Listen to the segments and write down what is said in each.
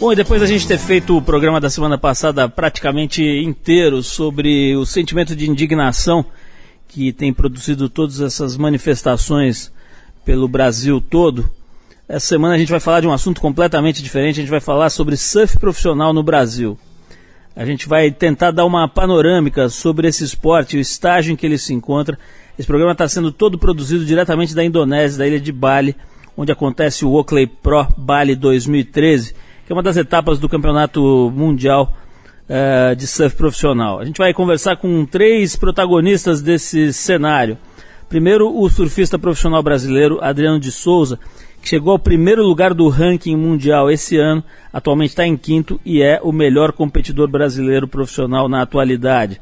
Bom, e depois da gente ter feito o programa da semana passada praticamente inteiro sobre o sentimento de indignação que tem produzido todas essas manifestações pelo Brasil todo, essa semana a gente vai falar de um assunto completamente diferente. A gente vai falar sobre surf profissional no Brasil. A gente vai tentar dar uma panorâmica sobre esse esporte, o estágio em que ele se encontra. Esse programa está sendo todo produzido diretamente da Indonésia, da ilha de Bali, onde acontece o Oakley Pro Bali 2013 que é uma das etapas do Campeonato Mundial uh, de Surf Profissional. A gente vai conversar com três protagonistas desse cenário. Primeiro, o surfista profissional brasileiro Adriano de Souza, que chegou ao primeiro lugar do ranking mundial esse ano, atualmente está em quinto e é o melhor competidor brasileiro profissional na atualidade.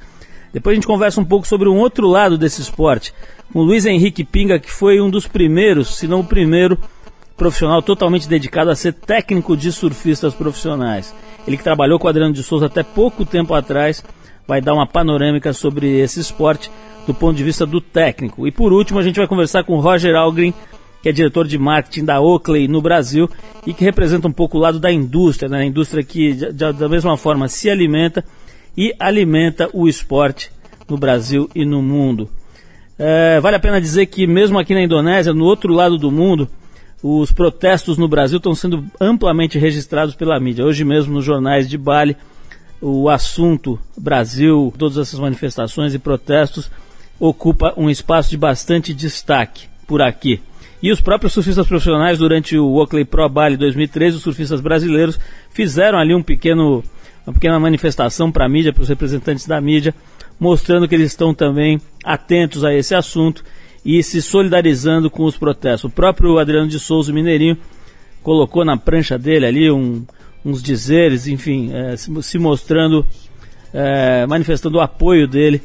Depois a gente conversa um pouco sobre um outro lado desse esporte, com o Luiz Henrique Pinga, que foi um dos primeiros, se não o primeiro, profissional totalmente dedicado a ser técnico de surfistas profissionais. Ele que trabalhou com Adriano de Souza até pouco tempo atrás, vai dar uma panorâmica sobre esse esporte do ponto de vista do técnico. E por último, a gente vai conversar com Roger Algren, que é diretor de marketing da Oakley no Brasil e que representa um pouco o lado da indústria, né? a indústria que da mesma forma se alimenta e alimenta o esporte no Brasil e no mundo. É, vale a pena dizer que mesmo aqui na Indonésia, no outro lado do mundo, os protestos no Brasil estão sendo amplamente registrados pela mídia. Hoje mesmo nos jornais de Bali, o assunto Brasil, todas essas manifestações e protestos ocupa um espaço de bastante destaque por aqui. E os próprios surfistas profissionais, durante o Oakley Pro Bali 2013, os surfistas brasileiros fizeram ali um pequeno, uma pequena manifestação para a mídia, para os representantes da mídia, mostrando que eles estão também atentos a esse assunto e se solidarizando com os protestos. O próprio Adriano de Souza, Mineirinho, colocou na prancha dele ali um, uns dizeres, enfim, é, se, se, mostrando, é, manifestando o apoio dele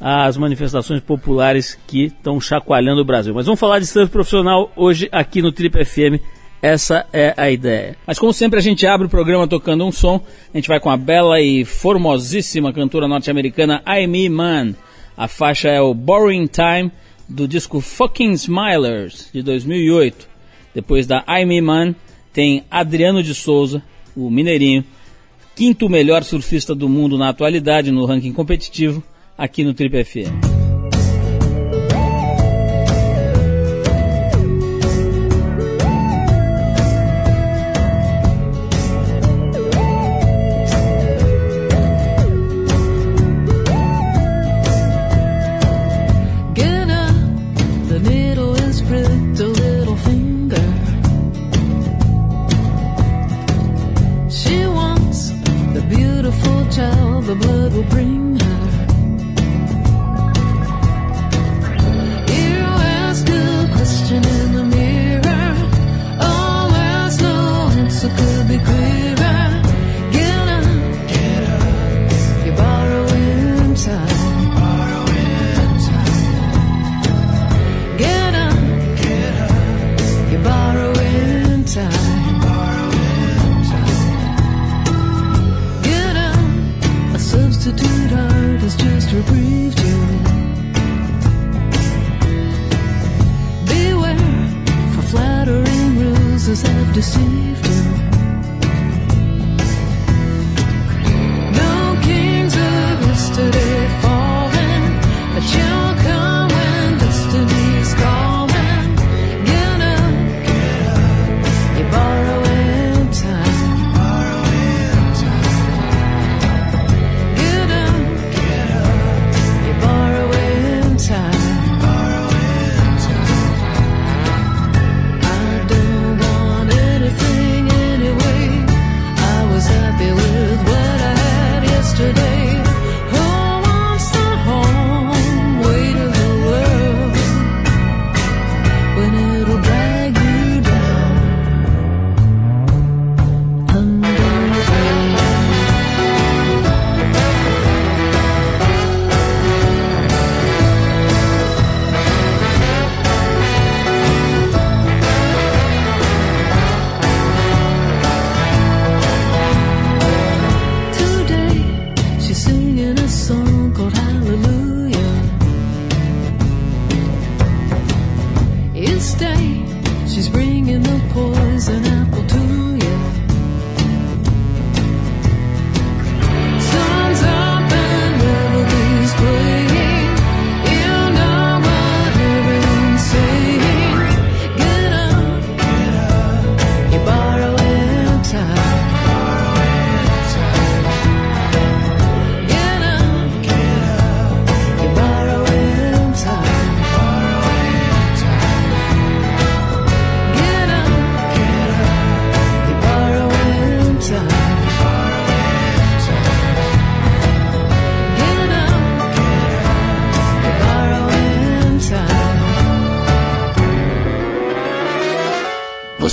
às manifestações populares que estão chacoalhando o Brasil. Mas vamos falar de surf profissional hoje aqui no Trip FM. Essa é a ideia. Mas como sempre a gente abre o programa tocando um som, a gente vai com a bela e formosíssima cantora norte-americana Amy Mann. A faixa é o Boring Time do disco Fucking Smilers de 2008. Depois da I'm Man, tem Adriano de Souza, o mineirinho, quinto melhor surfista do mundo na atualidade no ranking competitivo, aqui no Trip FM.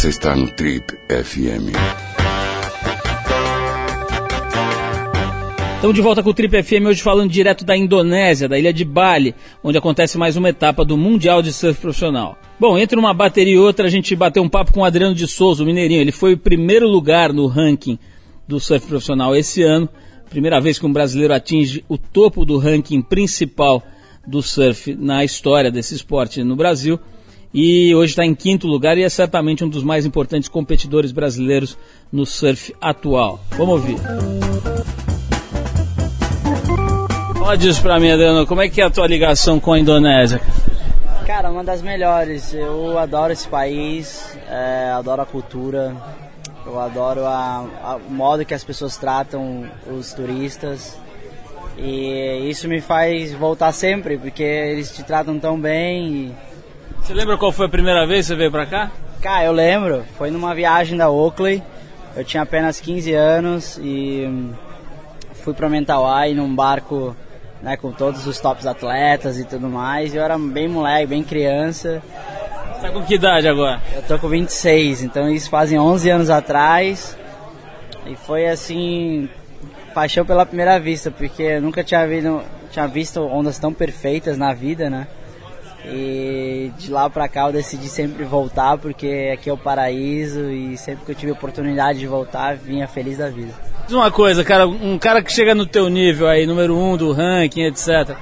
Você está no Trip FM. Estamos de volta com o Trip FM hoje falando direto da Indonésia, da ilha de Bali, onde acontece mais uma etapa do Mundial de Surf Profissional. Bom, entre uma bateria e outra a gente bateu um papo com o Adriano de Souza, o mineirinho. Ele foi o primeiro lugar no ranking do surf profissional esse ano. Primeira vez que um brasileiro atinge o topo do ranking principal do surf na história desse esporte no Brasil. E hoje está em quinto lugar e é certamente um dos mais importantes competidores brasileiros no surf atual. Vamos ouvir. Fala disso pra mim, Adriano. Como é que é a tua ligação com a Indonésia? Cara, uma das melhores. Eu adoro esse país, é, adoro a cultura, eu adoro a, a, o modo que as pessoas tratam os turistas. E isso me faz voltar sempre, porque eles te tratam tão bem. E... Você lembra qual foi a primeira vez que você veio pra cá? Cara, eu lembro. Foi numa viagem da Oakley. Eu tinha apenas 15 anos e fui para Mentawai num barco né, com todos os tops atletas e tudo mais. Eu era bem moleque, bem criança. Você tá com que idade agora? Eu tô com 26, então isso fazem 11 anos atrás. E foi assim, paixão pela primeira vista, porque eu nunca tinha visto, tinha visto ondas tão perfeitas na vida, né? E de lá pra cá eu decidi sempre voltar, porque aqui é o paraíso e sempre que eu tive oportunidade de voltar, vinha feliz da vida. Diz uma coisa, cara, um cara que chega no teu nível aí, número um do ranking, etc.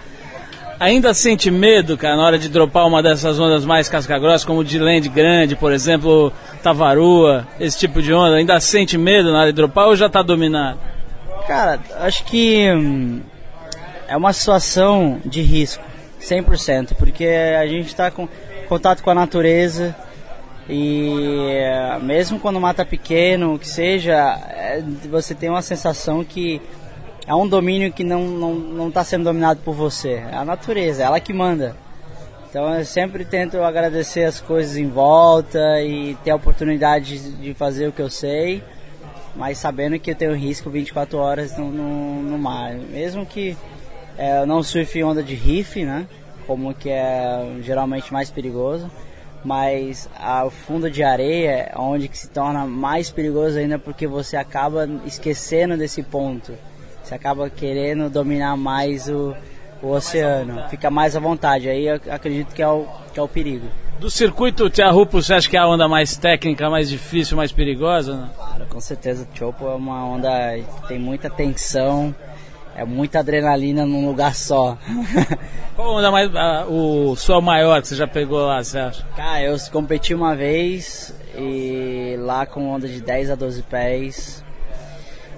Ainda sente medo, cara, na hora de dropar uma dessas ondas mais casca-grossa, como de land grande, por exemplo, Tavarua, esse tipo de onda? Ainda sente medo na hora de dropar ou já tá dominado? Cara, acho que hum, é uma situação de risco, 100%, porque a gente está com contato com a natureza, e mesmo quando o mato é pequeno, que seja, é, você tem uma sensação que é um domínio que não está não, não tá sendo dominado por você. É a natureza, é ela que manda. Então eu sempre tento agradecer as coisas em volta e ter a oportunidade de fazer o que eu sei, mas sabendo que eu tenho risco 24 horas no, no, no mar. Mesmo que é, eu não surfe onda de riff, né? Como que é geralmente mais perigoso mas o fundo de areia é onde que se torna mais perigoso ainda porque você acaba esquecendo desse ponto. Você acaba querendo dominar mais o, o oceano, fica mais à vontade. Aí eu acredito que é o, que é o perigo. Do circuito Tiahupo, você acha que é a onda mais técnica, mais difícil, mais perigosa? Não? Claro, com certeza. O Chopo é uma onda que tem muita tensão, é muita adrenalina num lugar só. Qual onda mais, uh, o sol maior que você já pegou lá, você acha? Cara, eu competi uma vez e lá com onda de 10 a 12 pés.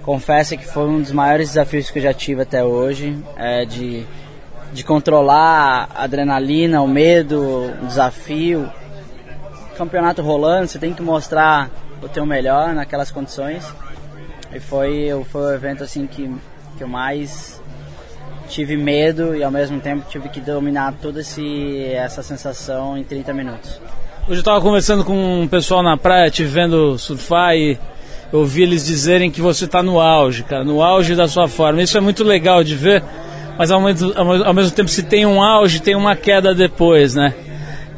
Confesso que foi um dos maiores desafios que eu já tive até hoje, é de, de controlar a adrenalina, o medo, o desafio. Campeonato rolando, você tem que mostrar o teu melhor naquelas condições. E foi, foi o evento assim que, que eu mais tive medo e ao mesmo tempo tive que dominar toda esse, essa sensação em 30 minutos. Hoje eu estava conversando com um pessoal na praia, te vendo surfar e eu ouvi eles dizerem que você está no auge, cara, no auge da sua forma. Isso é muito legal de ver, mas ao mesmo, ao mesmo tempo se tem um auge, tem uma queda depois, né?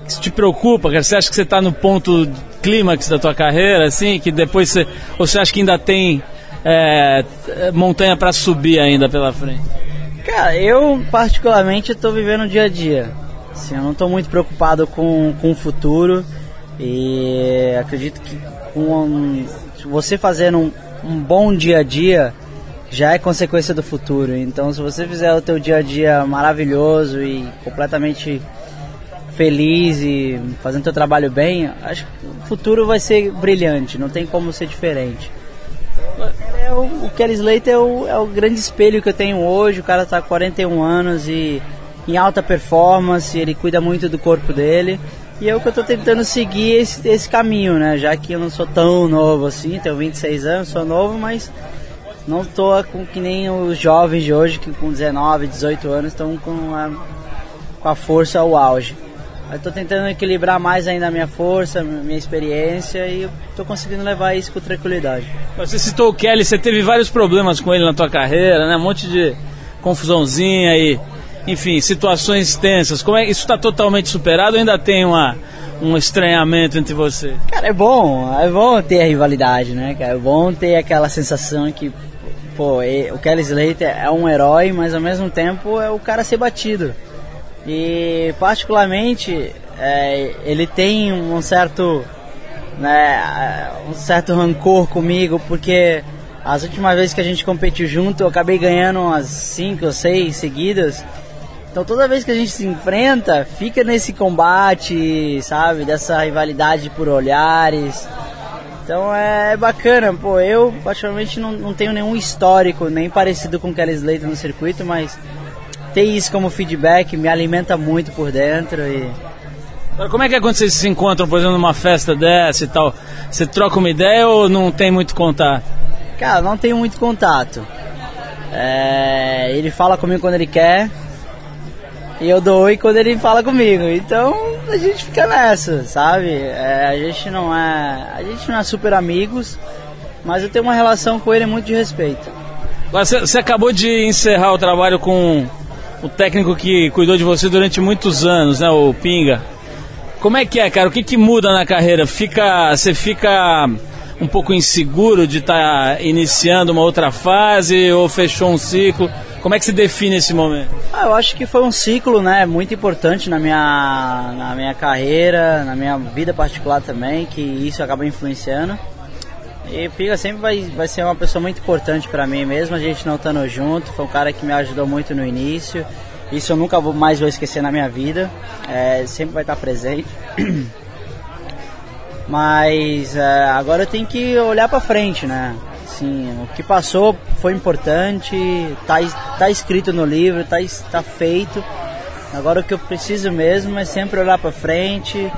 Isso te preocupa, cara? Você acha que você está no ponto clímax da tua carreira, assim, que depois você... Ou você acha que ainda tem é, montanha para subir ainda pela frente? Cara, eu particularmente estou vivendo o dia a dia. Assim, eu não estou muito preocupado com, com o futuro e acredito que com você fazendo um, um bom dia a dia já é consequência do futuro. Então, se você fizer o teu dia a dia maravilhoso e completamente feliz e fazendo teu trabalho bem, acho que o futuro vai ser brilhante. Não tem como ser diferente o, Kelly Slater é o, é o grande espelho que eu tenho hoje. O cara está com 41 anos e em alta performance, ele cuida muito do corpo dele. E é o que eu estou tentando seguir esse, esse caminho, né? Já que eu não sou tão novo assim, tenho 26 anos, sou novo, mas não estou com que nem os jovens de hoje que com 19, 18 anos estão com a, com a força ao auge. Estou tentando equilibrar mais ainda a minha força, minha experiência e estou conseguindo levar isso com tranquilidade. Você citou o Kelly, você teve vários problemas com ele na tua carreira, né? Um monte de confusãozinha aí, enfim, situações tensas. Como é isso está totalmente superado? Ou ainda tem uma um estranhamento entre você? Cara, é bom, é bom ter a rivalidade, né, cara? É bom ter aquela sensação que, pô, o Kelly Slater é um herói, mas ao mesmo tempo é o cara ser batido. E particularmente é, ele tem um certo, né, um certo rancor comigo porque as últimas vezes que a gente competiu junto eu acabei ganhando umas 5 ou 6 seguidas. Então toda vez que a gente se enfrenta, fica nesse combate, sabe, dessa rivalidade por olhares. Então é bacana, pô, eu particularmente não, não tenho nenhum histórico, nem parecido com Kelly Slater no circuito, mas ter isso como feedback me alimenta muito por dentro e como é que é quando vocês se encontram, por exemplo, numa festa dessa e tal? Você troca uma ideia ou não tem muito contato? Cara, não tenho muito contato. É, ele fala comigo quando ele quer e eu dou oi quando ele fala comigo. Então a gente fica nessa, sabe? É, a gente não é, a gente não é super amigos, mas eu tenho uma relação com ele muito de respeito. Agora, você acabou de encerrar o trabalho com o técnico que cuidou de você durante muitos anos, né, o Pinga. Como é que é, cara? O que, que muda na carreira? Fica, você fica um pouco inseguro de estar tá iniciando uma outra fase ou fechou um ciclo? Como é que se define esse momento? Ah, eu acho que foi um ciclo, né, muito importante na minha, na minha carreira, na minha vida particular também, que isso acaba influenciando. E Pinga sempre vai, vai ser uma pessoa muito importante para mim, mesmo a gente não estando junto. Foi um cara que me ajudou muito no início. Isso eu nunca vou, mais vou esquecer na minha vida. É, sempre vai estar presente. Mas é, agora eu tenho que olhar para frente, né? Assim, o que passou foi importante, tá, tá escrito no livro, tá, tá feito. Agora o que eu preciso mesmo é sempre olhar para frente,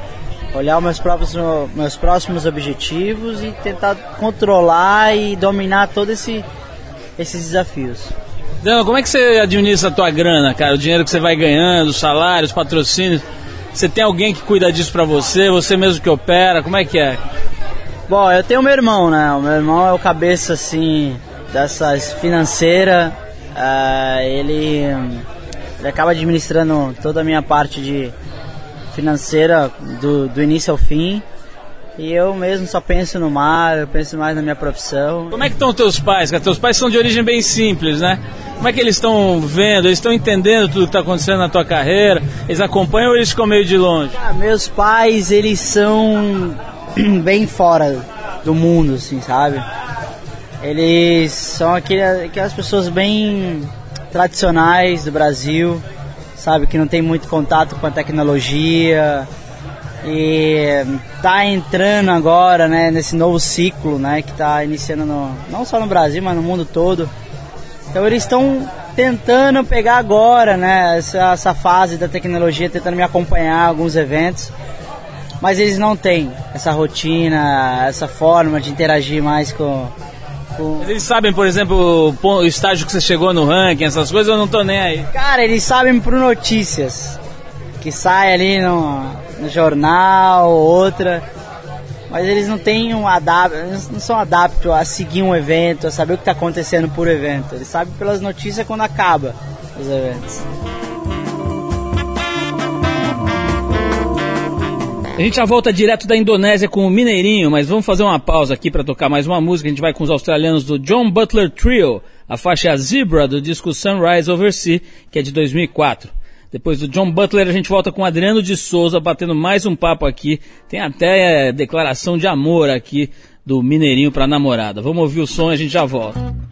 olhar meus próprios meus próximos objetivos e tentar controlar e dominar todos esse, esses desafios. Dano, como é que você administra a tua grana, cara? O dinheiro que você vai ganhando, os salários, patrocínios. Você tem alguém que cuida disso para você? Você mesmo que opera? Como é que é? Bom, eu tenho meu irmão, né? O meu irmão é o cabeça, assim, dessas financeiras. Uh, ele, ele acaba administrando toda a minha parte de financeira do, do início ao fim. E eu mesmo só penso no mar, eu penso mais na minha profissão. Como é que estão teus pais? Porque teus pais são de origem bem simples, né? Como é que eles estão vendo? Eles estão entendendo tudo que está acontecendo na tua carreira? Eles acompanham ou eles ficam meio de longe? Ah, meus pais, eles são bem fora do mundo, assim, sabe? Eles são aquelas pessoas bem tradicionais do Brasil, sabe? Que não tem muito contato com a tecnologia, e tá entrando agora, né, nesse novo ciclo, né, que tá iniciando no, não só no Brasil, mas no mundo todo. Então eles estão tentando pegar agora, né, essa, essa fase da tecnologia, tentando me acompanhar alguns eventos, mas eles não têm essa rotina, essa forma de interagir mais com, Eles sabem, por exemplo, o estágio que você chegou no ranking, essas coisas, eu não tô nem aí. Cara, eles sabem por notícias. Que sai ali no, no jornal, outra. Mas eles não têm um adapto, não são adaptos a seguir um evento, a saber o que está acontecendo por evento. Eles sabem pelas notícias quando acaba os eventos. A gente já volta direto da Indonésia com o Mineirinho, mas vamos fazer uma pausa aqui para tocar mais uma música. A gente vai com os australianos do John Butler Trio, a faixa Zebra do disco Sunrise Over Sea, que é de 2004. Depois do John Butler, a gente volta com Adriano de Souza, batendo mais um papo aqui. Tem até é, declaração de amor aqui do Mineirinho para namorada. Vamos ouvir o som e a gente já volta.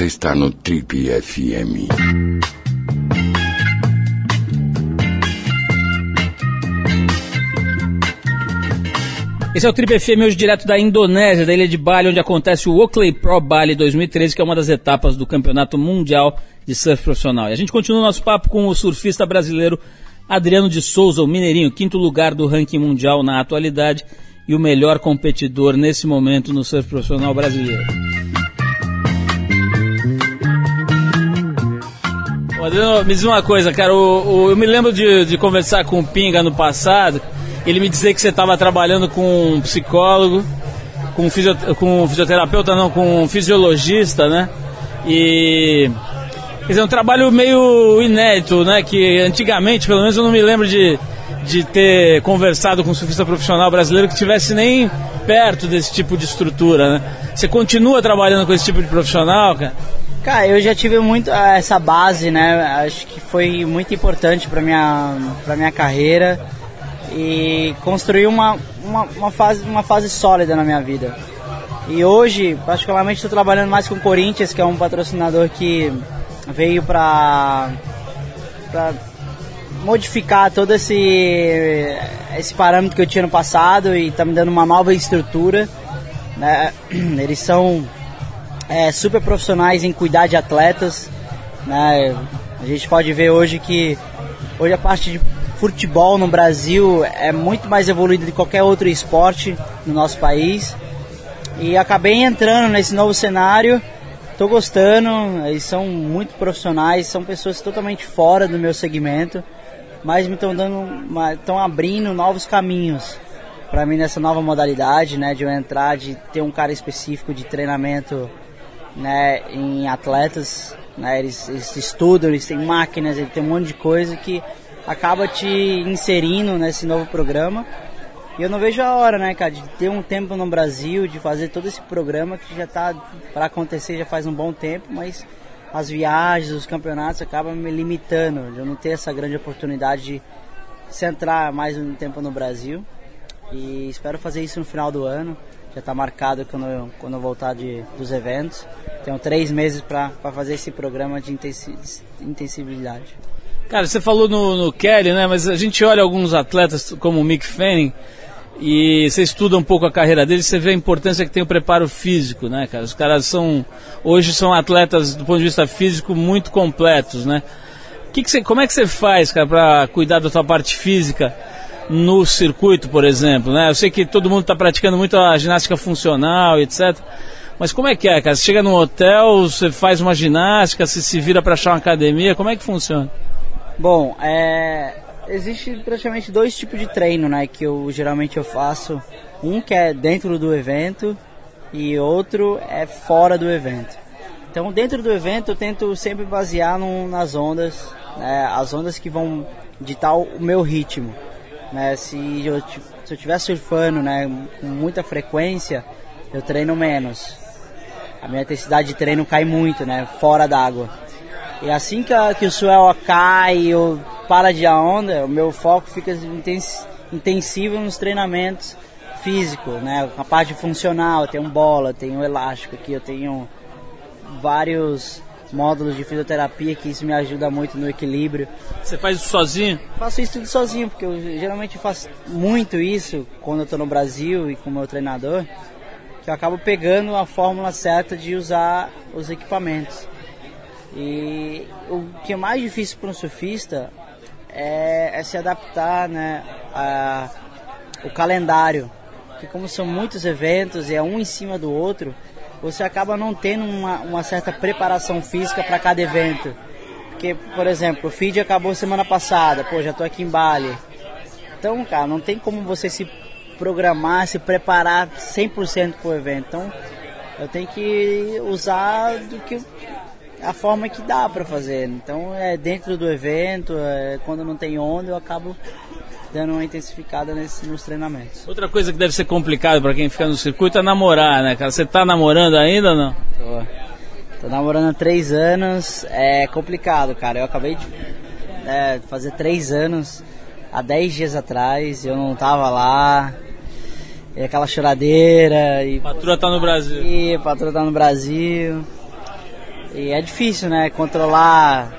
Você está no Trip FM. Esse é o Trip FM hoje direto da Indonésia, da ilha de Bali, onde acontece o Oakley Pro Bali 2013, que é uma das etapas do Campeonato Mundial de Surf Profissional. E a gente continua o nosso papo com o surfista brasileiro Adriano de Souza, o mineirinho, quinto lugar do ranking mundial na atualidade e o melhor competidor nesse momento no surf profissional brasileiro. Adriano, me diz uma coisa, cara, o, o, eu me lembro de, de conversar com o Pinga no passado, ele me dizer que você estava trabalhando com um psicólogo, com um, fisio, com um fisioterapeuta, não, com um fisiologista, né? E Quer dizer, um trabalho meio inédito, né? Que antigamente, pelo menos eu não me lembro de, de ter conversado com um surfista profissional brasileiro que tivesse nem perto desse tipo de estrutura, né? Você continua trabalhando com esse tipo de profissional, cara? Cara, eu já tive muito ah, essa base, né? Acho que foi muito importante para minha para minha carreira e construir uma, uma, uma, fase uma fase sólida na minha vida. E hoje, particularmente, estou trabalhando mais com o Corinthians, que é um patrocinador que veio para modificar todo esse esse parâmetro que eu tinha no passado e está me dando uma nova estrutura. Né? Eles são é, super profissionais em cuidar de atletas. Né? A gente pode ver hoje que hoje a parte de futebol no Brasil é muito mais evoluída de qualquer outro esporte no nosso país. E acabei entrando nesse novo cenário Tô gostando, eles são muito profissionais, são pessoas totalmente fora do meu segmento, mas me estão dando, estão abrindo novos caminhos para mim nessa nova modalidade, né, de eu entrar, de ter um cara específico de treinamento, né, em atletas, né, eles, eles estudam, eles têm máquinas, eles têm um monte de coisa que acaba te inserindo nesse novo programa e eu não vejo a hora, né, cara, de ter um tempo no Brasil, de fazer todo esse programa que já está para acontecer já faz um bom tempo, mas as viagens, os campeonatos acabam me limitando, de eu não ter essa grande oportunidade de centrar mais um tempo no Brasil. E espero fazer isso no final do ano. Já está marcado quando eu, quando eu voltar de, dos eventos. Tenho três meses para fazer esse programa de intensividade. Cara, você falou no, no Kelly, né? Mas a gente olha alguns atletas como o Mick Fanning e você estuda um pouco a carreira dele, você vê a importância que tem o preparo físico, né, cara? Os caras são, hoje são atletas do ponto de vista físico muito completos, né? Que que você, como é que você faz, cara, para cuidar da tua parte física no circuito, por exemplo, né? Eu sei que todo mundo está praticando muito a ginástica funcional, etc. Mas como é que é, cara? Você chega num hotel, você faz uma ginástica, você se vira para achar uma academia, como é que funciona? Bom, é, existe praticamente dois tipos de treino, né, que eu geralmente eu faço. Um que é dentro do evento e outro é fora do evento. Então, dentro do evento eu tento sempre basear no, nas ondas, né, as ondas que vão ditar o meu ritmo. Né, se eu se eu estiver surfando, né, com muita frequência, eu treino menos. A minha intensidade de treino cai muito, né, fora d'água. E assim que, a, que o suel cai, eu para de a onda, o meu foco fica intensivo nos treinamentos físicos, né? A parte funcional, eu tenho bola, tenho elástico aqui, eu tenho vários módulos de fisioterapia que isso me ajuda muito no equilíbrio. Você faz isso sozinho? Faço isso tudo sozinho, porque eu geralmente faço muito isso quando eu estou no Brasil e com o meu treinador, que eu acabo pegando a fórmula certa de usar os equipamentos. E o que é mais difícil para um surfista é, é se adaptar né, a, o calendário. Que como são muitos eventos e é um em cima do outro, você acaba não tendo uma, uma certa preparação física para cada evento. Porque, por exemplo, o feed acabou semana passada, pô, já tô aqui em Bali. Então, cara, não tem como você se programar, se preparar 100% para o evento. Então, eu tenho que usar do que a forma que dá para fazer. Então é dentro do evento, é, quando não tem onda, eu acabo dando uma intensificada nesse, nos treinamentos. Outra coisa que deve ser complicado para quem fica no circuito é namorar, né, cara? Você tá namorando ainda ou não? Tô. Tô namorando há três anos, é complicado, cara. Eu acabei de é, fazer três anos há dez dias atrás, eu não tava lá. E aquela choradeira e. Patroa tá no Brasil. E patroa tá no Brasil. E é difícil, né? Controlar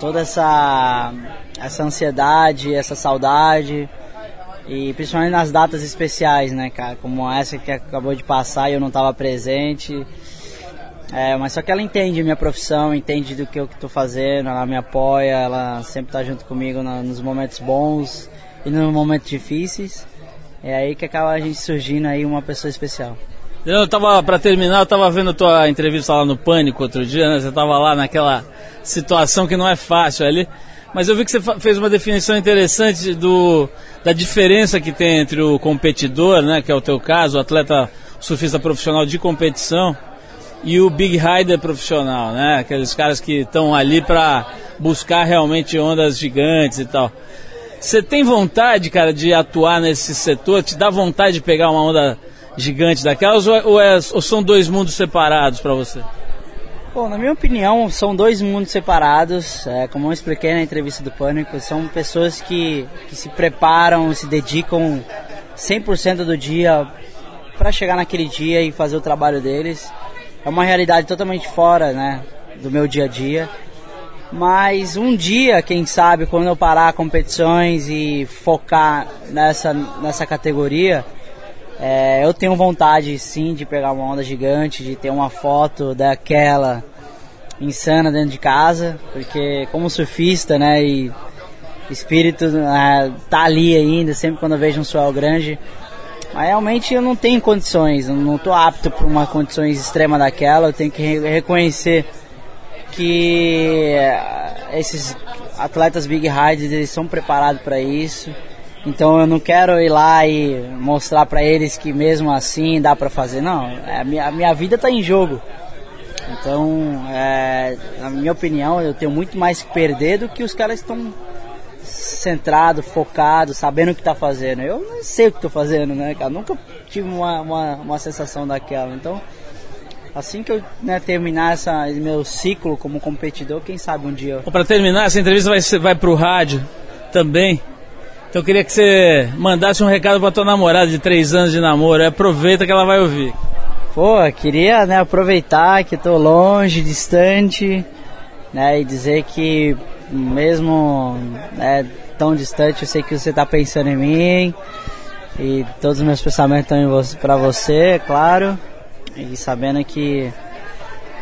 toda essa, essa ansiedade, essa saudade. E principalmente nas datas especiais, né, cara? Como essa que acabou de passar e eu não estava presente. É, mas só que ela entende minha profissão, entende do que eu estou fazendo, ela me apoia, ela sempre está junto comigo nos momentos bons e nos momentos difíceis. É aí que acaba a gente surgindo aí uma pessoa especial. Eu tava, para terminar, eu tava vendo tua entrevista lá no Pânico outro dia, né? Você tava lá naquela situação que não é fácil ali. Mas eu vi que você fez uma definição interessante do, da diferença que tem entre o competidor, né, que é o teu caso, o atleta surfista profissional de competição, e o big rider profissional, né, aqueles caras que estão ali para buscar realmente ondas gigantes e tal. Você tem vontade, cara, de atuar nesse setor? Te dá vontade de pegar uma onda gigante daquelas ou, é, ou, é, ou são dois mundos separados para você? Bom, na minha opinião, são dois mundos separados. É, como eu expliquei na entrevista do Pânico, são pessoas que, que se preparam, se dedicam 100% do dia para chegar naquele dia e fazer o trabalho deles. É uma realidade totalmente fora né, do meu dia a dia. Mas um dia, quem sabe, quando eu parar competições e focar nessa, nessa categoria, é, eu tenho vontade sim de pegar uma onda gigante, de ter uma foto daquela insana dentro de casa, porque como surfista, né, e espírito é, tá ali ainda, sempre quando eu vejo um swell grande, mas realmente eu não tenho condições, não estou apto para uma condições extrema daquela, eu tenho que reconhecer que esses atletas big riders eles são preparados para isso então eu não quero ir lá e mostrar para eles que mesmo assim dá para fazer. Não, é, a minha, a minha vida está em jogo. Então, é, na minha opinião, eu tenho muito mais que perder do que os caras estão centrados, focados, sabendo o que está fazendo. Eu não sei o que estou fazendo, né, cara? Nunca tive uma, uma, uma sensação daquela. Então, assim que eu né, terminar essa, meu ciclo como competidor, quem sabe um dia. Para terminar, essa entrevista vai, vai para o rádio também. Então eu queria que você mandasse um recado para tua namorada de três anos de namoro. Aproveita que ela vai ouvir. Pô, queria né, aproveitar que estou longe, distante, né, e dizer que mesmo né, tão distante, eu sei que você está pensando em mim e todos os meus pensamentos estão para você, é claro, e sabendo que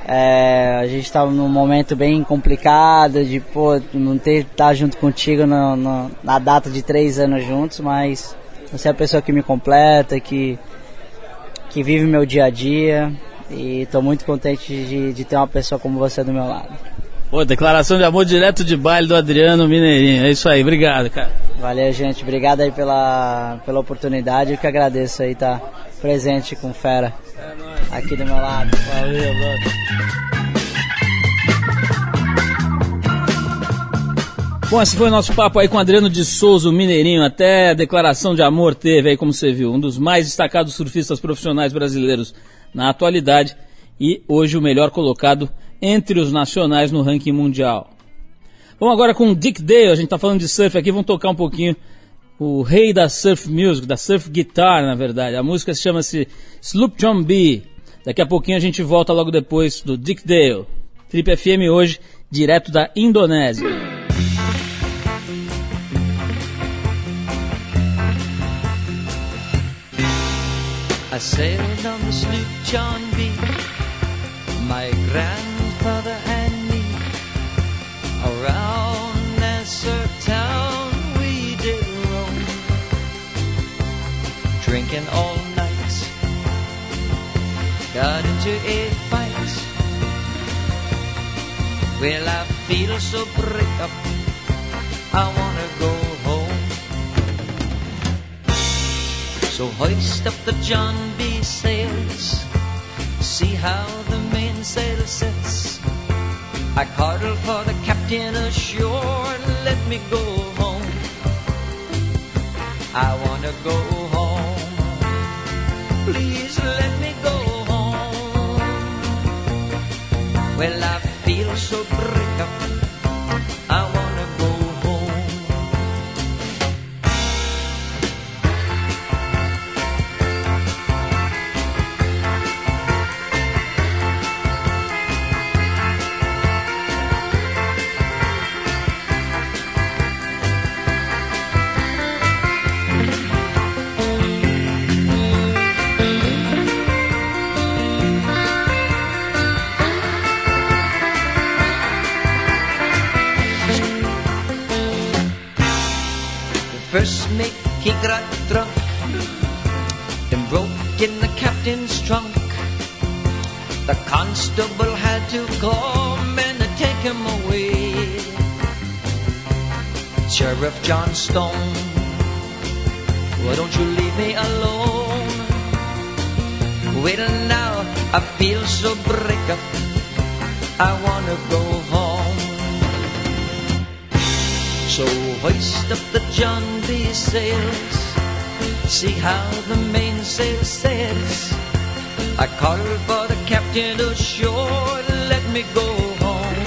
é, a gente estava num momento bem complicado de pô, não ter estar tá junto contigo no, no, na data de três anos juntos, mas você é a pessoa que me completa, que, que vive meu dia a dia e estou muito contente de, de ter uma pessoa como você do meu lado. Pô, declaração de amor direto de baile do Adriano Mineirinho. É isso aí, obrigado, cara. Valeu, gente. Obrigado aí pela, pela oportunidade. Eu que agradeço aí tá presente com Fera. Aqui do meu lado. Valeu, Bom, esse foi o nosso papo aí com Adriano de Souza, o Mineirinho. Até declaração de amor teve aí, como você viu. Um dos mais destacados surfistas profissionais brasileiros na atualidade e hoje o melhor colocado entre os nacionais no ranking mundial. Vamos agora com Dick Dale, a gente está falando de surf aqui, vamos tocar um pouquinho o rei da surf music, da surf guitar, na verdade. A música chama-se Sloop John B. Daqui a pouquinho a gente volta logo depois do Dick Dale. Trip FM hoje, direto da Indonésia. I sailed on the sloop John B. My grandfather and me around drinking all night. Got into a fight. Well, I feel so break up. I wanna go home. So hoist up the John B. sails. See how the mainsail sets. I called for the captain ashore. Let me go home. I wanna go. Please let me go home. Well, I feel so break up. Sheriff John Stone, why don't you leave me alone? Wait now, I feel so break up. I wanna go home. So hoist up the John D. sails. See how the mainsail sails. I called for the captain ashore. Let me go home.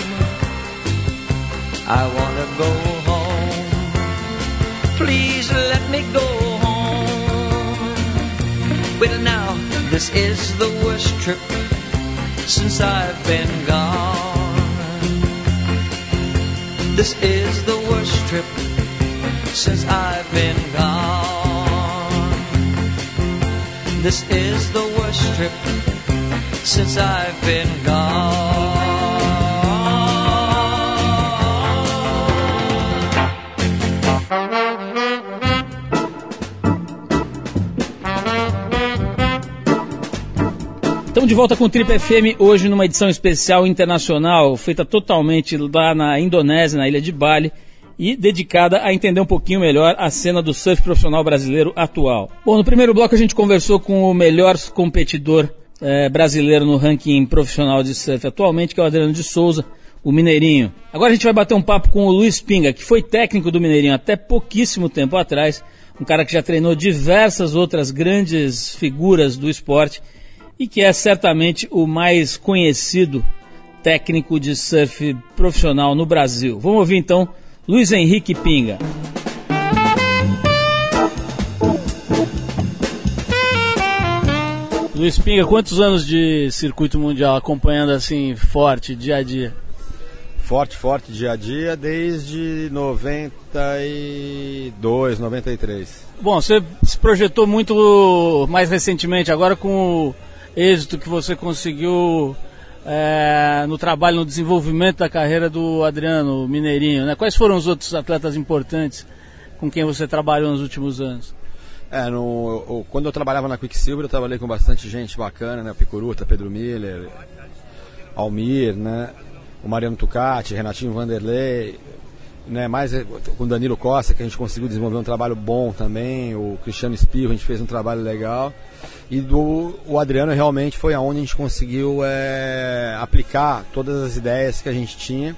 I wanna go. Please let me go home. Wait now, this is the worst trip since I've been gone. This is the worst trip since I've been gone. This is the worst trip since I've been gone. Estamos de volta com o Trip FM hoje numa edição especial internacional, feita totalmente lá na Indonésia, na ilha de Bali, e dedicada a entender um pouquinho melhor a cena do surf profissional brasileiro atual. Bom, no primeiro bloco a gente conversou com o melhor competidor eh, brasileiro no ranking profissional de surf atualmente, que é o Adriano de Souza, o Mineirinho. Agora a gente vai bater um papo com o Luiz Pinga, que foi técnico do Mineirinho até pouquíssimo tempo atrás, um cara que já treinou diversas outras grandes figuras do esporte e que é certamente o mais conhecido técnico de surf profissional no Brasil. Vamos ouvir então Luiz Henrique Pinga. Luiz Pinga, quantos anos de circuito mundial acompanhando assim forte, dia a dia? Forte, forte, dia a dia, desde 92, 93. Bom, você se projetou muito mais recentemente, agora com o êxito que você conseguiu é, no trabalho, no desenvolvimento da carreira do Adriano Mineirinho. Né? Quais foram os outros atletas importantes com quem você trabalhou nos últimos anos? É, no, eu, quando eu trabalhava na Quicksilver, eu trabalhei com bastante gente bacana, né? Picuruta, Pedro Miller, Almir, né? O Mariano Tucati, Renatinho Vanderlei, né? Mais com o Danilo Costa, que a gente conseguiu desenvolver um trabalho bom também, o Cristiano Espirro, a gente fez um trabalho legal. E do o Adriano realmente foi aonde a gente conseguiu é, aplicar todas as ideias que a gente tinha.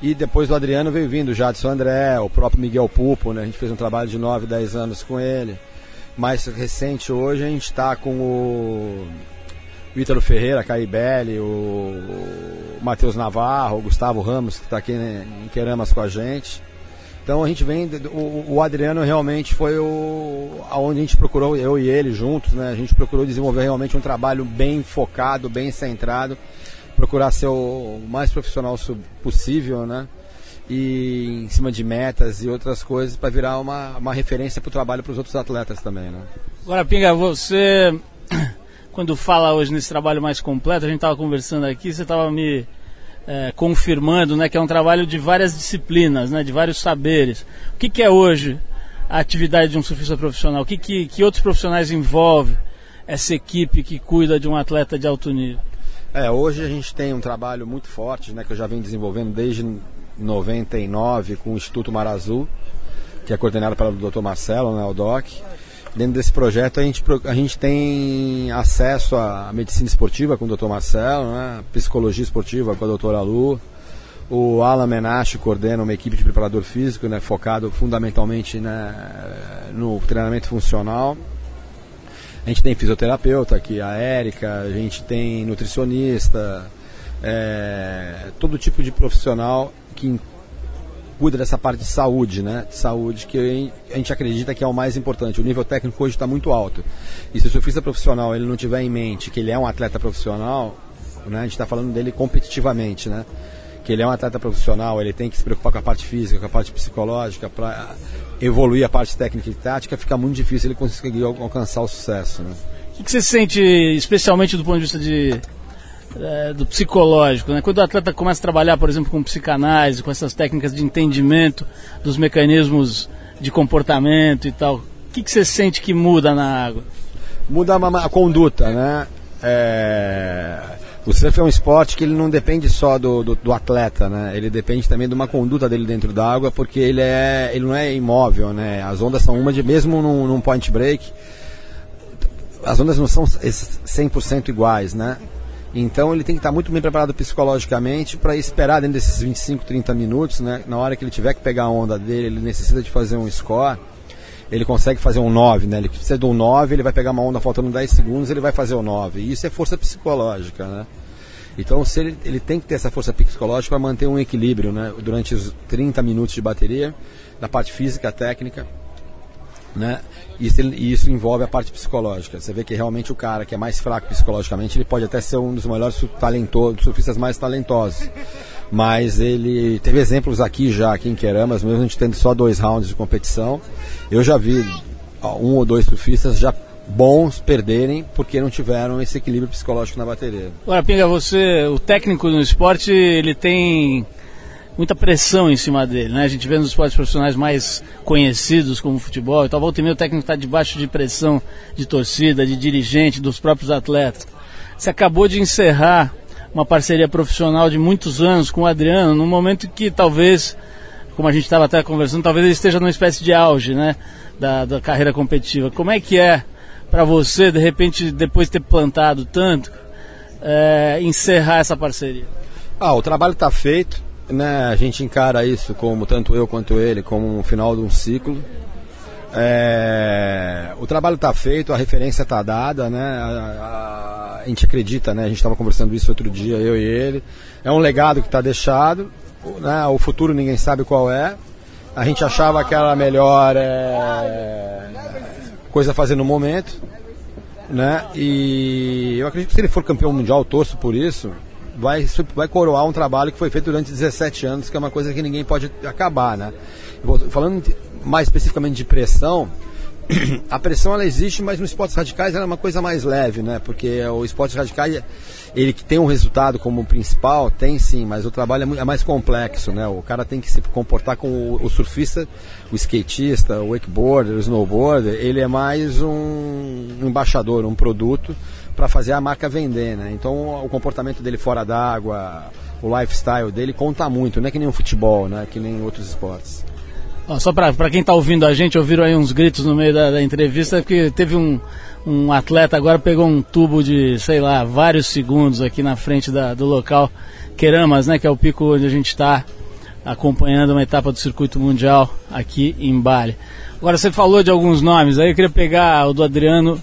E depois do Adriano veio vindo o Jadson André, o próprio Miguel Pupo, né? A gente fez um trabalho de 9, 10 anos com ele. Mais recente hoje a gente está com o, o Ítalo Ferreira, Caibelli, o, Matheus Navarro, o Gustavo Ramos, que está aqui né, em Queramas com a gente. Então a gente vem, o, o, Adriano realmente foi o aonde a gente procurou, eu e ele juntos, né? A gente procurou desenvolver realmente um trabalho bem focado, bem centrado procurar ser o mais profissional possível, né? E em cima de metas e outras coisas para virar uma, uma referência para o trabalho para os outros atletas também, né? Agora, Pinga, você quando fala hoje nesse trabalho mais completo, a gente estava conversando aqui, você estava me é, confirmando, né, que é um trabalho de várias disciplinas, né, de vários saberes. O que, que é hoje a atividade de um surfista profissional? O que, que, que outros profissionais envolve essa equipe que cuida de um atleta de alto nível? É, hoje a gente tem um trabalho muito forte, né, que eu já venho desenvolvendo desde 99 com o Instituto Mar Azul, que é coordenado pelo Dr. Marcelo, né, o DOC. Dentro desse projeto a gente, a gente tem acesso à medicina esportiva com o Dr. Marcelo, né, psicologia esportiva com a doutora Lu. O Alan Menache coordena uma equipe de preparador físico, né, focado fundamentalmente né, no treinamento funcional. A gente tem fisioterapeuta aqui, a Érica, a gente tem nutricionista, é, todo tipo de profissional que cuida dessa parte de saúde, né? De saúde que a gente acredita que é o mais importante. O nível técnico hoje está muito alto. E se o surfista profissional ele não tiver em mente que ele é um atleta profissional, né? A gente está falando dele competitivamente, né? Que ele é um atleta profissional, ele tem que se preocupar com a parte física, com a parte psicológica, para evoluir a parte técnica e tática, fica muito difícil ele conseguir alcançar o sucesso. Né? O que você sente, especialmente do ponto de vista de, é, do psicológico, né? quando o atleta começa a trabalhar, por exemplo, com psicanálise, com essas técnicas de entendimento dos mecanismos de comportamento e tal. O que, que você sente que muda na água? Muda a, a conduta, né? É... O surf é um esporte que ele não depende só do, do, do, atleta, né? Ele depende também de uma conduta dele dentro da água, porque ele, é, ele não é imóvel, né? As ondas são uma de, mesmo num, num point break, as ondas não são 100% iguais, né? Então ele tem que estar muito bem preparado psicologicamente para esperar dentro desses 25, 30 minutos, né? Na hora que ele tiver que pegar a onda dele, ele necessita de fazer um score, ele consegue fazer um 9, né? Ele precisa de um 9, ele vai pegar uma onda faltando 10 segundos, ele vai fazer o 9. E isso é força psicológica, né? Então se ele, ele tem que ter essa força psicológica para manter um equilíbrio, né? Durante os 30 minutos de bateria, na parte física, técnica, né? Isso, isso envolve a parte psicológica. Você vê que realmente o cara que é mais fraco psicologicamente, ele pode até ser um dos melhores talentosos, surfistas mais talentosos. Mas ele teve exemplos aqui já, aqui em Queramas, mesmo a gente tendo só dois rounds de competição. Eu já vi um ou dois surfistas já bons perderem porque não tiveram esse equilíbrio psicológico na bateria. Agora, Pinga, você, o técnico no esporte, ele tem muita pressão em cima dele, né? A gente vê nos esportes profissionais mais conhecidos como futebol e tal, volta e meia o técnico está debaixo de pressão de torcida, de dirigente, dos próprios atletas. Você acabou de encerrar uma parceria profissional de muitos anos com o Adriano, num momento que talvez, como a gente estava até conversando, talvez ele esteja numa espécie de auge, né? Da, da carreira competitiva. Como é que é para você, de repente, depois de ter plantado tanto, é, encerrar essa parceria? Ah, o trabalho está feito né, a gente encara isso como, tanto eu quanto ele, como um final de um ciclo. É, o trabalho está feito, a referência está dada, né, a, a, a, gente acredita, né, a gente estava conversando isso outro dia, eu e ele. É um legado que está deixado, né, o futuro ninguém sabe qual é. A gente achava que era a melhor é, coisa a fazer no momento, né, e eu acredito que se ele for campeão mundial, torço por isso, vai, vai coroar um trabalho que foi feito durante 17 anos, que é uma coisa que ninguém pode acabar, né? Falando mais especificamente de pressão, a pressão ela existe, mas nos esportes radicais ela é uma coisa mais leve, né? Porque o esporte radical, ele que tem um resultado como principal, tem sim, mas o trabalho é, é mais complexo, né? O cara tem que se comportar com o, o surfista, o skatista, o wakeboarder, o snowboarder, ele é mais um embaixador, um produto para fazer a marca vender, né? Então o comportamento dele fora d'água, o lifestyle dele conta muito, não é que nem o futebol, né? Que nem outros esportes. só para quem está ouvindo a gente, ouviram aí uns gritos no meio da, da entrevista, porque teve um, um atleta agora pegou um tubo de, sei lá, vários segundos aqui na frente da, do local Queramas, né? Que é o pico onde a gente está acompanhando uma etapa do circuito mundial aqui em Bali. Agora você falou de alguns nomes, aí eu queria pegar o do Adriano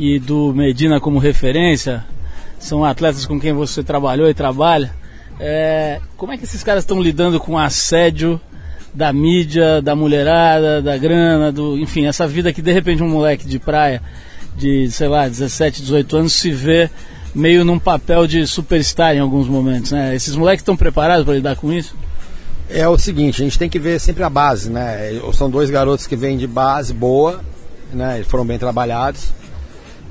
e do Medina como referência, são atletas com quem você trabalhou e trabalha. É, como é que esses caras estão lidando com o assédio da mídia, da mulherada, da grana, do, enfim, essa vida que de repente um moleque de praia de, sei lá, 17, 18 anos se vê meio num papel de superstar em alguns momentos, né? Esses moleques estão preparados para lidar com isso? É o seguinte, a gente tem que ver sempre a base, né? São dois garotos que vêm de base boa, né? Foram bem trabalhados.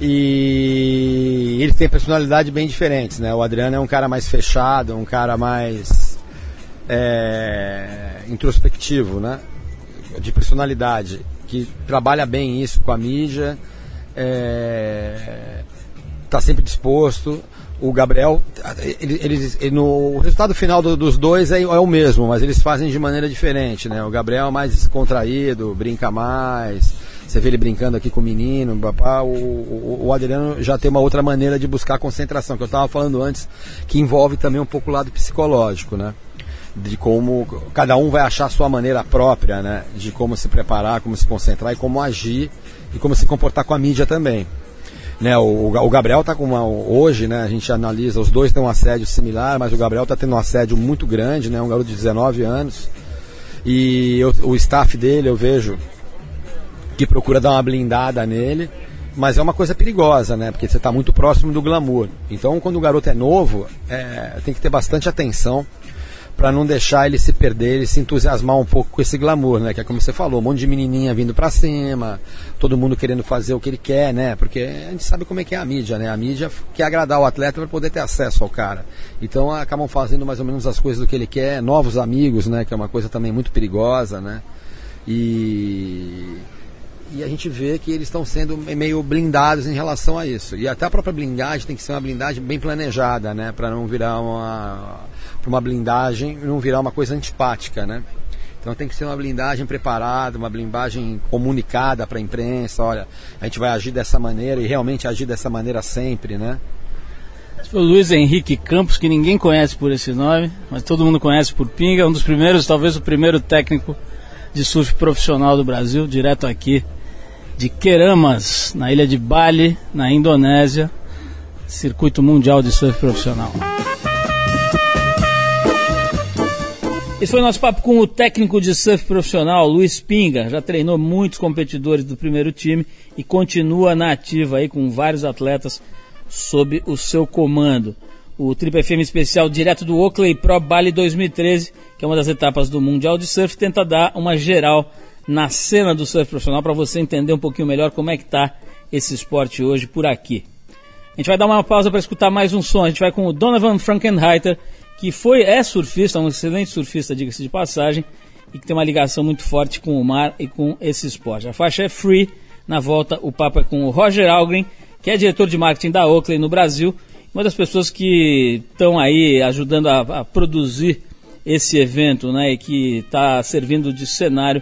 E eles têm personalidade bem diferentes, né? O Adriano é um cara mais fechado, um cara mais é, introspectivo, né? De personalidade, que trabalha bem isso com a mídia, é, tá sempre disposto. O Gabriel, ele, ele, ele no, o resultado final do, dos dois é, é, o mesmo, mas eles fazem de maneira diferente, né? O Gabriel é mais descontraído, brinca mais, você vê ele brincando aqui com o menino, papá, o, o, o, Adriano já tem uma outra maneira de buscar concentração, que eu estava falando antes, que envolve também um pouco o lado psicológico, né? De como cada um vai achar a sua maneira própria, né? De como se preparar, como se concentrar e como agir e como se comportar com a mídia também. Né, o, o Gabriel está com uma. Hoje, né, a gente analisa, os dois têm um assédio similar, mas o Gabriel está tendo um assédio muito grande, né, um garoto de 19 anos. E eu, o staff dele, eu vejo, que procura dar uma blindada nele, mas é uma coisa perigosa, né? Porque você está muito próximo do glamour. Então, quando o garoto é novo, é, tem que ter bastante atenção para não deixar ele se perder, ele se entusiasmar um pouco com esse glamour, né? Que é como você falou, um monte de menininha vindo para cima, todo mundo querendo fazer o que ele quer, né? Porque a gente sabe como é que é a mídia, né? A mídia quer agradar o atleta para poder ter acesso ao cara. Então acabam fazendo mais ou menos as coisas do que ele quer, novos amigos, né? Que é uma coisa também muito perigosa, né? E, e a gente vê que eles estão sendo meio blindados em relação a isso. E até a própria blindagem tem que ser uma blindagem bem planejada, né? Para não virar uma, uma blindagem, não virar uma coisa antipática, né? Então tem que ser uma blindagem preparada, uma blindagem comunicada para a imprensa. Olha, a gente vai agir dessa maneira e realmente agir dessa maneira sempre, né? O Luiz Henrique Campos, que ninguém conhece por esse nome, mas todo mundo conhece por Pinga, um dos primeiros, talvez o primeiro técnico de surf profissional do Brasil, direto aqui de Queramas, na ilha de Bali, na Indonésia, circuito mundial de surf profissional. Esse foi o nosso papo com o técnico de surf profissional, Luiz Pinga. Já treinou muitos competidores do primeiro time e continua na ativa aí com vários atletas sob o seu comando. O Triple FM especial direto do Oakley Pro Bali 2013, que é uma das etapas do Mundial de Surf, tenta dar uma geral na cena do surf profissional para você entender um pouquinho melhor como é que está esse esporte hoje por aqui. A gente vai dar uma pausa para escutar mais um som. A gente vai com o Donovan Frankenheiter, que foi é surfista, um excelente surfista, diga-se de passagem, e que tem uma ligação muito forte com o mar e com esse esporte. A faixa é Free. Na volta, o papo é com o Roger Algren, que é diretor de marketing da Oakley no Brasil, uma das pessoas que estão aí ajudando a, a, produzir esse evento, né, e que está servindo de cenário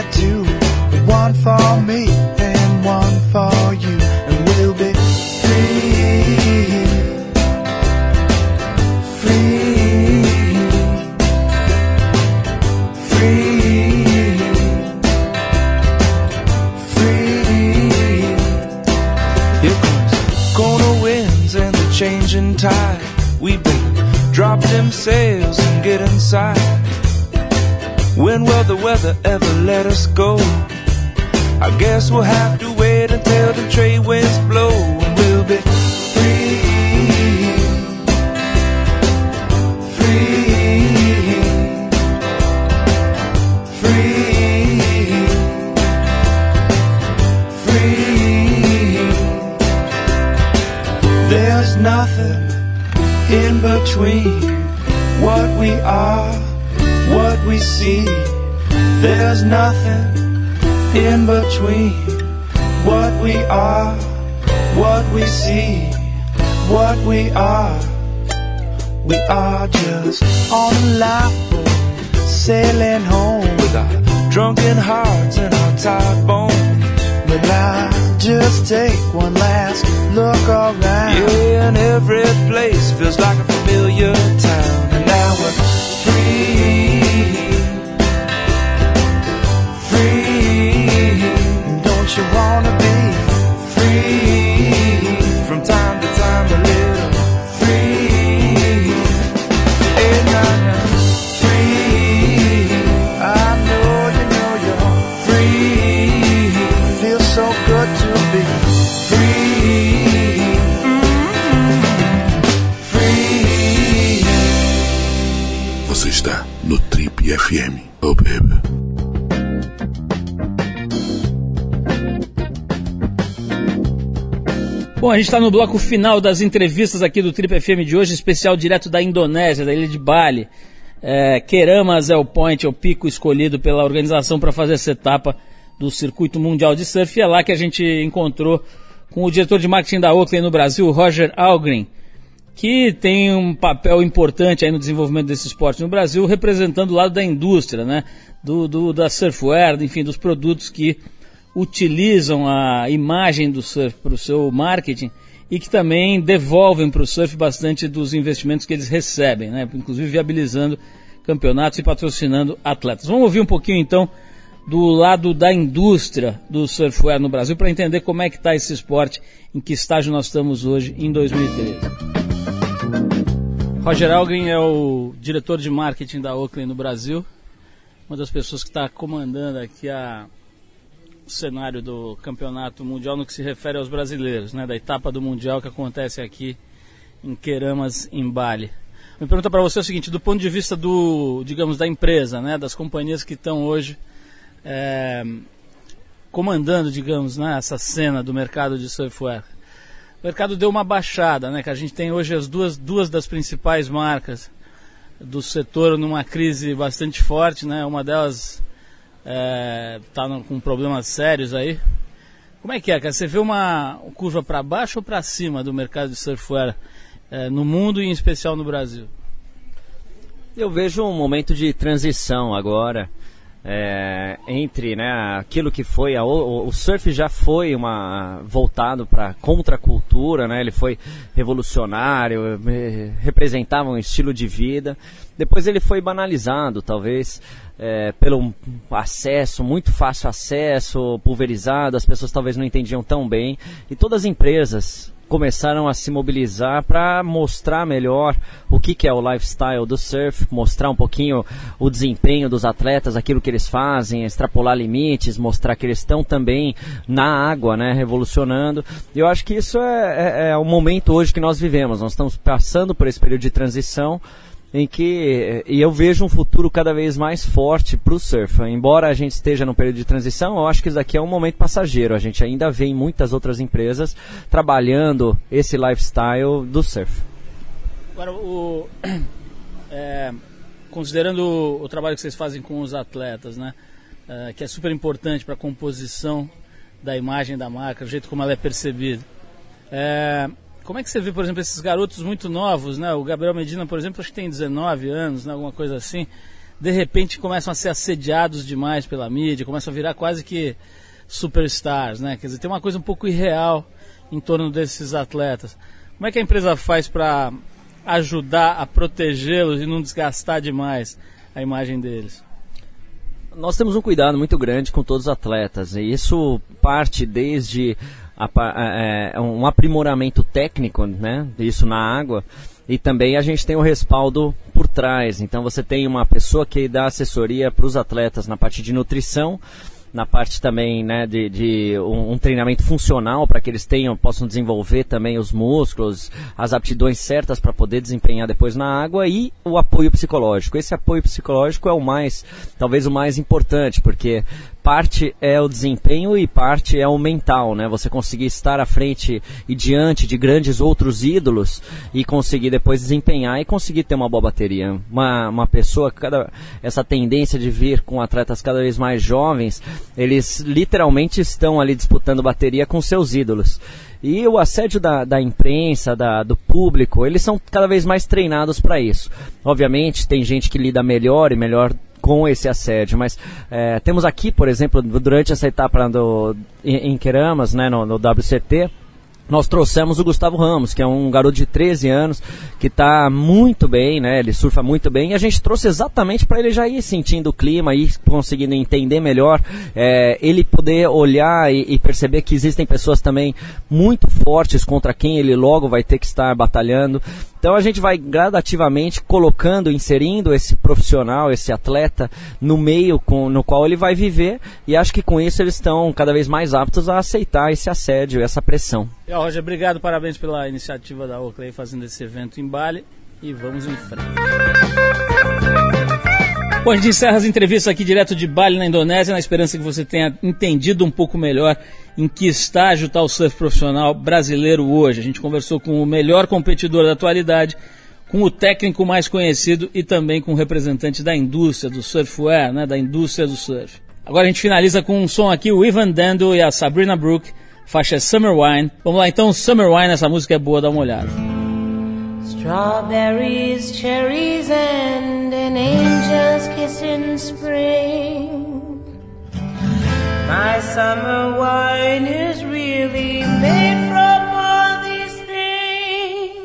one for me and one for you, and we'll be free. free, free, free. Here comes corner winds and the changing tide. We bait, drop them sails and get inside. When will the weather ever let us go? I guess we'll have to wait until the trade winds blow and we'll be free. free, free, free. There's nothing in between what we are, what we see. There's nothing in between what we are, what we see, what we are. We are just on a lifeboat, sailing home with our drunken hearts and our tired bones. But I just take one last look around. Yeah, and every place feels like a familiar town, and now we're free. Bom, a gente está no bloco final das entrevistas aqui do Trip FM de hoje, especial direto da Indonésia, da ilha de Bali. É, Keramas é o point, é o pico escolhido pela organização para fazer essa etapa do Circuito Mundial de Surf. E é lá que a gente encontrou com o diretor de marketing da Oakley no Brasil, Roger Algren, que tem um papel importante aí no desenvolvimento desse esporte no Brasil, representando o lado da indústria, né? Do, do da surfwear, enfim, dos produtos que utilizam a imagem do surf para o seu marketing e que também devolvem para o surf bastante dos investimentos que eles recebem, né? inclusive viabilizando campeonatos e patrocinando atletas. Vamos ouvir um pouquinho então do lado da indústria do surfwear no Brasil para entender como é que está esse esporte, em que estágio nós estamos hoje em 2013. Roger Algren é o diretor de marketing da Oakley no Brasil, uma das pessoas que está comandando aqui a cenário do campeonato mundial no que se refere aos brasileiros, né, da etapa do mundial que acontece aqui em Queramas, em Bali. Minha pergunta para você o seguinte: do ponto de vista do, digamos, da empresa, né, das companhias que estão hoje é, comandando, digamos, né, essa cena do mercado de surfwear, o mercado deu uma baixada, né, que a gente tem hoje as duas, duas das principais marcas do setor numa crise bastante forte, né, uma delas está é, com problemas sérios aí. Como é que é, cara? Você vê uma curva para baixo ou para cima do mercado de surfwear é, no mundo e em especial no Brasil? Eu vejo um momento de transição agora é, entre né, aquilo que foi a, o, o, surf já foi uma voltado para contracultura, né? Ele foi revolucionário, representava um estilo de vida. Depois ele foi banalizado, talvez é, pelo acesso, muito fácil acesso, pulverizado. As pessoas talvez não entendiam tão bem e todas as empresas começaram a se mobilizar para mostrar melhor o que, que é o lifestyle do surf, mostrar um pouquinho o desempenho dos atletas, aquilo que eles fazem, extrapolar limites, mostrar que eles estão também na água, né, revolucionando. Eu acho que isso é, é, é o momento hoje que nós vivemos. Nós estamos passando por esse período de transição em que e eu vejo um futuro cada vez mais forte para o surf. Embora a gente esteja num período de transição, eu acho que isso daqui é um momento passageiro. A gente ainda vê em muitas outras empresas trabalhando esse lifestyle do surf. Agora, o, é, considerando o, o, trabalho que vocês fazem com os atletas, né, é, que é super importante para a composição da imagem da marca, o jeito como ela é percebida. É, como é que você vê, por exemplo, esses garotos muito novos, né? O Gabriel Medina, por exemplo, acho que tem 19 anos, né? alguma coisa assim. De repente começam a ser assediados demais pela mídia, começam a virar quase que superstars, né? Quer dizer, tem uma coisa um pouco irreal em torno desses atletas. Como é que a empresa faz para ajudar a protegê-los e não desgastar demais a imagem deles? Nós temos um cuidado muito grande com todos os atletas e isso parte desde um aprimoramento técnico, né? Isso na água. E também a gente tem o respaldo por trás. Então você tem uma pessoa que dá assessoria para os atletas na parte de nutrição, na parte também né, de, de um, um, treinamento funcional para que eles tenham, possam desenvolver também os músculos, as aptidões certas para poder desempenhar depois na água e o apoio psicológico. Esse apoio psicológico é o mais, talvez o mais importante, porque parte é o desempenho e parte é o mental, né? Você conseguir estar à frente e diante de grandes outros ídolos e conseguir depois desempenhar e conseguir ter uma boa bateria. Uma, uma pessoa, cada, essa tendência de vir com atletas cada vez mais jovens, eles literalmente estão ali disputando bateria com seus ídolos. E o assédio da, da imprensa, da, do público, eles são cada vez mais treinados para isso. Obviamente, tem gente que lida melhor e melhor com esse assédio. Mas é, temos aqui, por exemplo, durante essa etapa do, em, Queramas, né, no, no WCT, nós trouxemos o Gustavo Ramos, que é um garoto de 13 anos, que está muito bem, né? Ele surfa muito bem, e a gente trouxe exatamente para ele já ir sentindo o clima, ir conseguindo entender melhor, é, ele poder olhar e, e, perceber que existem pessoas também muito fortes contra quem ele logo vai ter que estar batalhando. Então a gente vai gradativamente colocando, inserindo esse profissional, esse atleta no meio com, no qual ele vai viver e acho que com isso eles estão cada vez mais aptos a aceitar esse assédio, essa pressão. E, ó, Roger, obrigado, parabéns pela iniciativa da Oakley fazendo esse evento em Bali e vamos em frente. Bom, a gente encerra as entrevistas aqui direto de Bali, na Indonésia, na esperança que você tenha entendido um pouco melhor em que estágio está o surf profissional brasileiro hoje. A gente conversou com o melhor competidor da atualidade, com o técnico mais conhecido e também com o representante da indústria do surfwear, né, da indústria do surf. Agora a gente finaliza com um som aqui, o Ivan Dando e a Sabrina Brook, faixa Summer Wine. Vamos lá então, Summer Wine, essa música é boa, dá uma olhada. Strawberries, cherries, and an angel's kiss in spring. My summer wine is really made from all these things.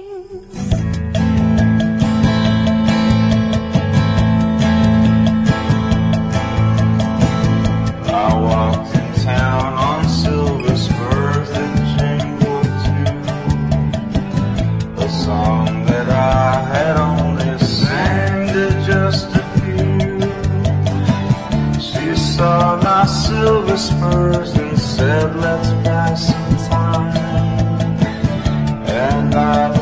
I had only sanded just a few. She saw my silver spurs and said, let's pass some time. And I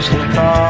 close the car.